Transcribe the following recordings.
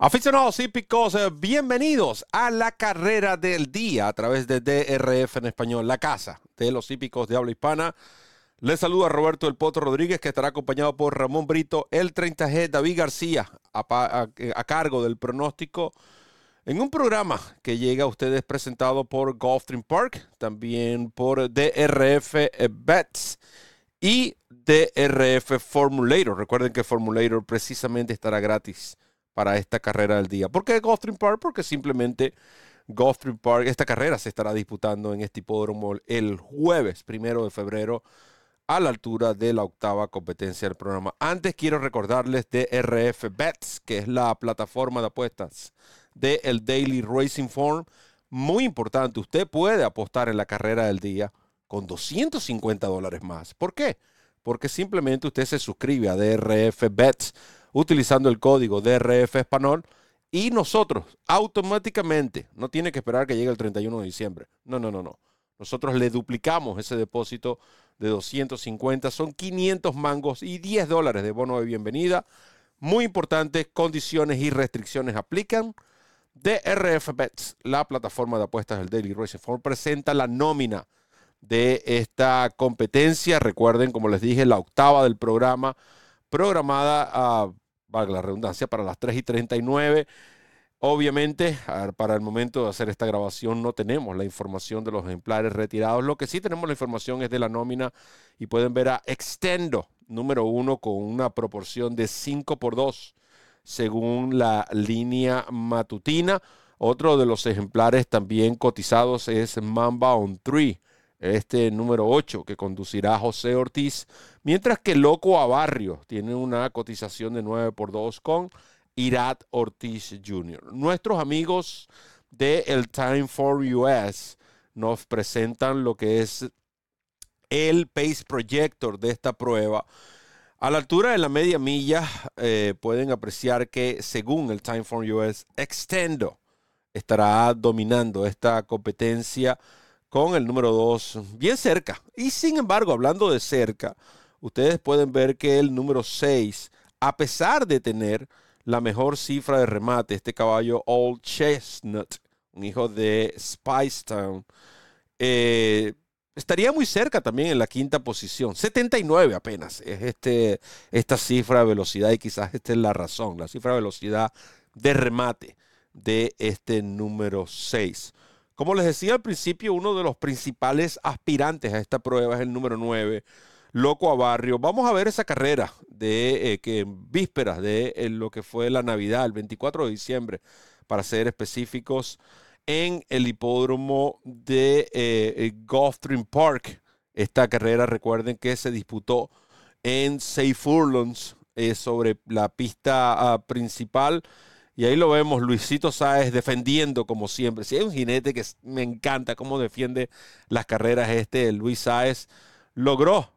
Aficionados hípicos, eh, bienvenidos a la carrera del día a través de DRF en español, la casa de los hípicos de habla hispana. Les saluda Roberto El Poto Rodríguez, que estará acompañado por Ramón Brito, el 30G, David García, a, cargo del pronóstico en un programa que llega a ustedes presentado por Gulfstream Park, también por DRF Bets y DRF Formulator. Recuerden que Formulator precisamente estará gratis para esta carrera del día. ¿Por qué Gulfstream Park? Porque simplemente Gulfstream Park, esta carrera se estará disputando en este hipódromo el jueves primero de febrero a la altura de la octava competencia del programa. Antes quiero recordarles de RF Bets, que es la plataforma de apuestas del el Daily Racing Form. Muy importante, usted puede apostar en la carrera del día con 250 dólares más. ¿Por qué? Porque simplemente usted se suscribe a DRF Bets utilizando el código DRF Español y nosotros automáticamente, no tiene que esperar que llegue el 31 de diciembre, no, no, no, no. Nosotros le duplicamos ese depósito de 250, son 500 mangos y 10 dólares de bono de bienvenida. Muy importante, condiciones y restricciones aplican. DRF Bets, la plataforma de apuestas del Daily Racing Form, presenta la nómina de esta competencia. Recuerden, como les dije, la octava del programa, programada a valga la redundancia, para las 3 y 39. Obviamente, para el momento de hacer esta grabación no tenemos la información de los ejemplares retirados. Lo que sí tenemos la información es de la nómina y pueden ver a Extendo, número uno, con una proporción de 5 por 2, según la línea matutina. Otro de los ejemplares también cotizados es Mamba on 3, este número 8 que conducirá José Ortiz, mientras que Loco a Barrio tiene una cotización de 9 por 2 con Irat Ortiz Jr. Nuestros amigos de el Time for US nos presentan lo que es el Pace Projector de esta prueba. A la altura de la media milla eh, pueden apreciar que según el Time for US, Extendo estará dominando esta competencia con el número 2 bien cerca. Y sin embargo, hablando de cerca, ustedes pueden ver que el número 6, a pesar de tener la mejor cifra de remate, este caballo Old Chestnut, un hijo de Spicetown, eh, estaría muy cerca también en la quinta posición. 79 apenas es este, esta cifra de velocidad y quizás esta es la razón, la cifra de velocidad de remate de este número 6. Como les decía al principio, uno de los principales aspirantes a esta prueba es el número 9, Loco a Barrio. Vamos a ver esa carrera de eh, que en vísperas de eh, lo que fue la Navidad, el 24 de diciembre, para ser específicos, en el hipódromo de eh, Gulfstream Park. Esta carrera, recuerden que se disputó en Safe Furlongs sobre la pista ah, principal y ahí lo vemos, Luisito Sáez defendiendo como siempre. Si hay un jinete que me encanta cómo defiende las carreras, este Luis Sáez logró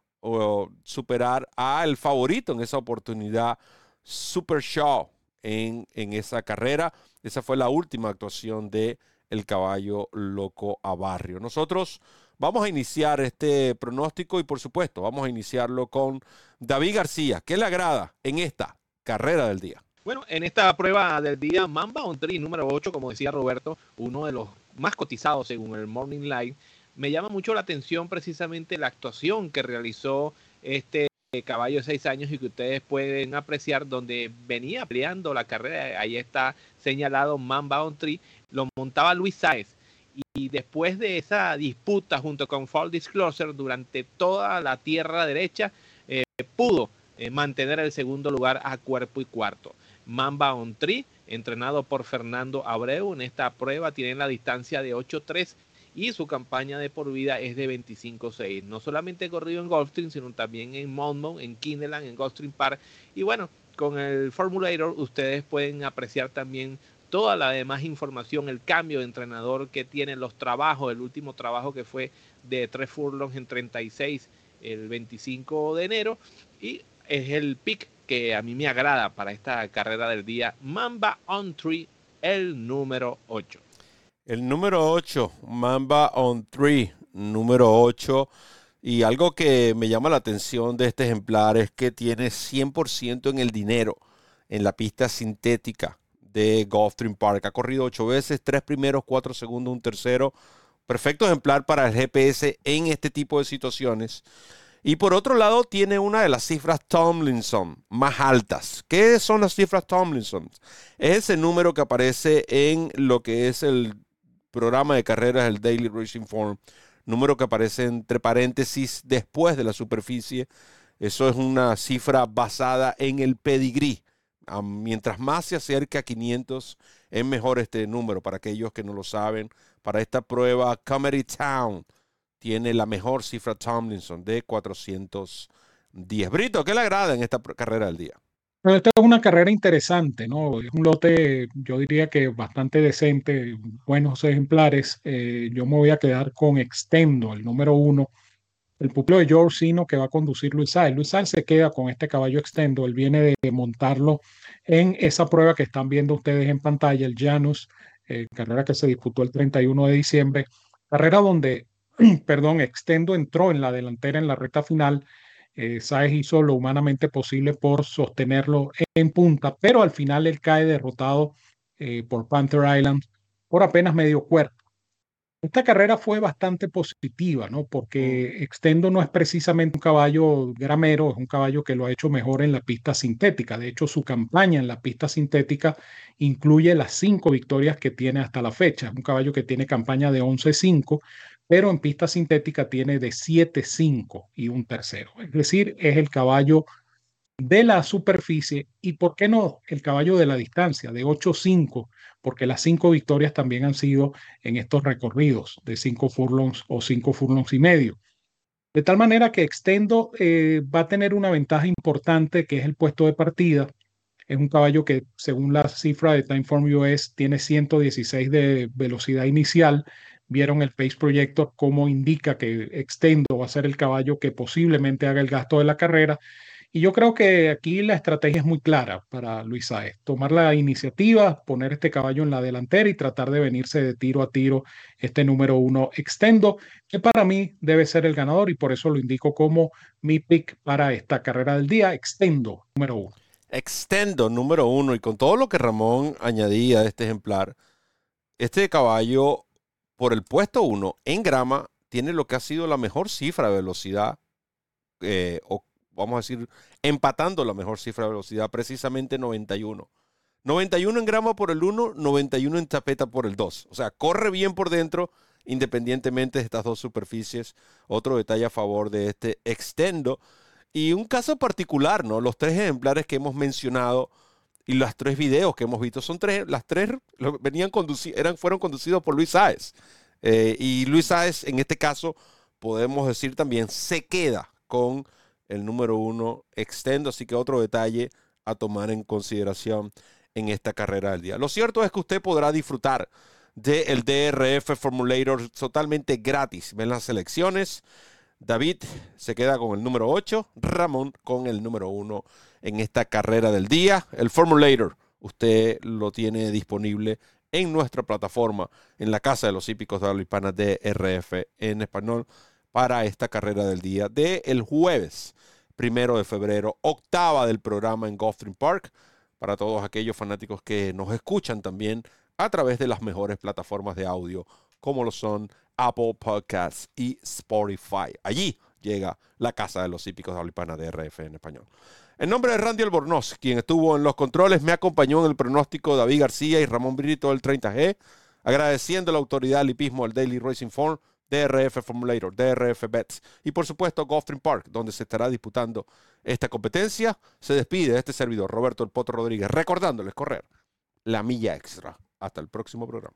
superar al favorito en esa oportunidad, Super Shaw, en, esa carrera. Esa fue la última actuación de el caballo loco a barrio. Nosotros vamos a iniciar este pronóstico y por supuesto vamos a iniciarlo con David García. ¿Qué le agrada en esta carrera del día? Bueno, en esta prueba del día, Mamba on Tree número 8, como decía Roberto, uno de los más cotizados según el Morning Light, me llama mucho la atención precisamente la actuación que realizó este caballo de 6 años y que ustedes pueden apreciar donde venía peleando la carrera. Ahí está señalado Mamba on Tree, lo montaba Luis Sáez. Y después de esa disputa junto con Fall Disclosure durante toda la tierra derecha, eh, pudo eh, mantener el segundo lugar a cuerpo y cuarto. Mamba on Tree, entrenado por Fernando Abreu. En esta prueba tiene la distancia de 8-3 y su campaña de por vida es de 25-6. No solamente corrido en Gulfstream, sino también en Monmouth, en Kindeland, en Gulfstream Park. Y bueno, con el Formulator ustedes pueden apreciar también toda la demás información, el cambio de entrenador que tiene, los trabajos, el último trabajo que fue de 3 furlongs en 36 el 25 de enero y es el pick que a mí me agrada para esta carrera del día, Mamba on Tree, el número 8. El número 8, Mamba on Tree, número 8. Y algo que me llama la atención de este ejemplar es que tiene 100% en el dinero en la pista sintética de Gulfstream Park. Ha corrido ocho veces, tres primeros, cuatro segundos, un tercero. Perfecto ejemplar para el GPS en este tipo de situaciones. Y por otro lado, tiene una de las cifras Tomlinson más altas. ¿Qué son las cifras Tomlinson? Es ese número que aparece en lo que es el programa de carreras, el Daily Racing Form. Número que aparece entre paréntesis después de la superficie. Eso es una cifra basada en el pedigrí. Mientras más se acerca a 500, es mejor este número para aquellos que no lo saben. Para esta prueba, Comedy Town tiene la mejor cifra Tomlinson de 410. Brito, ¿qué le agrada en esta carrera del día? Bueno, esta es una carrera interesante, ¿no? Es un lote, yo diría que bastante decente, buenos ejemplares. Eh, yo me voy a quedar con Extendo, el número uno, el pupilo de George Sino que va a conducir Luis Sáez. Luis Sáez se queda con este caballo Extendo, él viene de montarlo en esa prueba que están viendo ustedes en pantalla, el Janus, eh, carrera que se disputó el 31 de diciembre, carrera donde perdón, Extendo entró en la delantera en la recta final. Eh, Saez hizo lo humanamente posible por sostenerlo en punta, pero al final él cae derrotado eh, por Panther Island por apenas medio cuerpo. Esta carrera fue bastante positiva, ¿no? Porque mm. Extendo no es precisamente un caballo gramero, es un caballo que lo ha hecho mejor en la pista sintética. De hecho, su campaña en la pista sintética incluye las cinco victorias que tiene hasta la fecha. Es un caballo que tiene campaña de 11-5, pero en pista sintética tiene de 7-5 y un tercero. Es decir, es el caballo de la superficie y, ¿por qué no? El caballo de la distancia, de 8-5, porque las cinco victorias también han sido en estos recorridos de 5 furlongs o 5 furlongs y medio. De tal manera que Extendo eh, va a tener una ventaja importante que es el puesto de partida. Es un caballo que, según la cifra de Timeform US, tiene 116 de velocidad inicial vieron el Pace Projector, cómo indica que Extendo va a ser el caballo que posiblemente haga el gasto de la carrera. Y yo creo que aquí la estrategia es muy clara para Luis Saez. Tomar la iniciativa, poner este caballo en la delantera y tratar de venirse de tiro a tiro este número uno Extendo, que para mí debe ser el ganador y por eso lo indico como mi pick para esta carrera del día, Extendo número uno. Extendo número uno y con todo lo que Ramón añadía de este ejemplar, este caballo por el puesto 1 en grama tiene lo que ha sido la mejor cifra de velocidad, eh, o vamos a decir, empatando la mejor cifra de velocidad, precisamente 91. 91 en grama por el 1, 91 en tapeta por el 2. O sea, corre bien por dentro, independientemente de estas dos superficies. Otro detalle a favor de este extendo. Y un caso particular, ¿no? Los tres ejemplares que hemos mencionado y los tres videos que hemos visto son tres, las tres venían eran, fueron conducidos por Luis Sáez. Eh, y Luis Sáez, en este caso, podemos decir también, se queda con el número uno extendo. Así que otro detalle a tomar en consideración en esta carrera del día. Lo cierto es que usted podrá disfrutar del DRF Formulator totalmente gratis. Ven las selecciones. David se queda con el número 8, Ramón con el número 1 en esta carrera del día. El Formulator, usted lo tiene disponible en nuestra plataforma, en la Casa de los Hípicos de Habla Hispana DRF en español, para esta carrera del día de el jueves primero de febrero, octava del programa en Gulfstream Park, para todos aquellos fanáticos que nos escuchan también a través de las mejores plataformas de audio, como lo son Apple Podcasts y Spotify. Allí llega la Casa de los Hípicos de Habla Hispana DRF en español. En nombre de Randy Albornoz, quien estuvo en los controles, me acompañó en el pronóstico David García y Ramón Brito del 30G, agradeciendo la autoridad del hipismo del Daily Racing Form, DRF Formulator, DRF Bets y por supuesto Gulfstream Park, donde se estará disputando esta competencia. Se despide de este servidor, Roberto El Potro Rodríguez, recordándoles correr la milla extra. Hasta el próximo programa.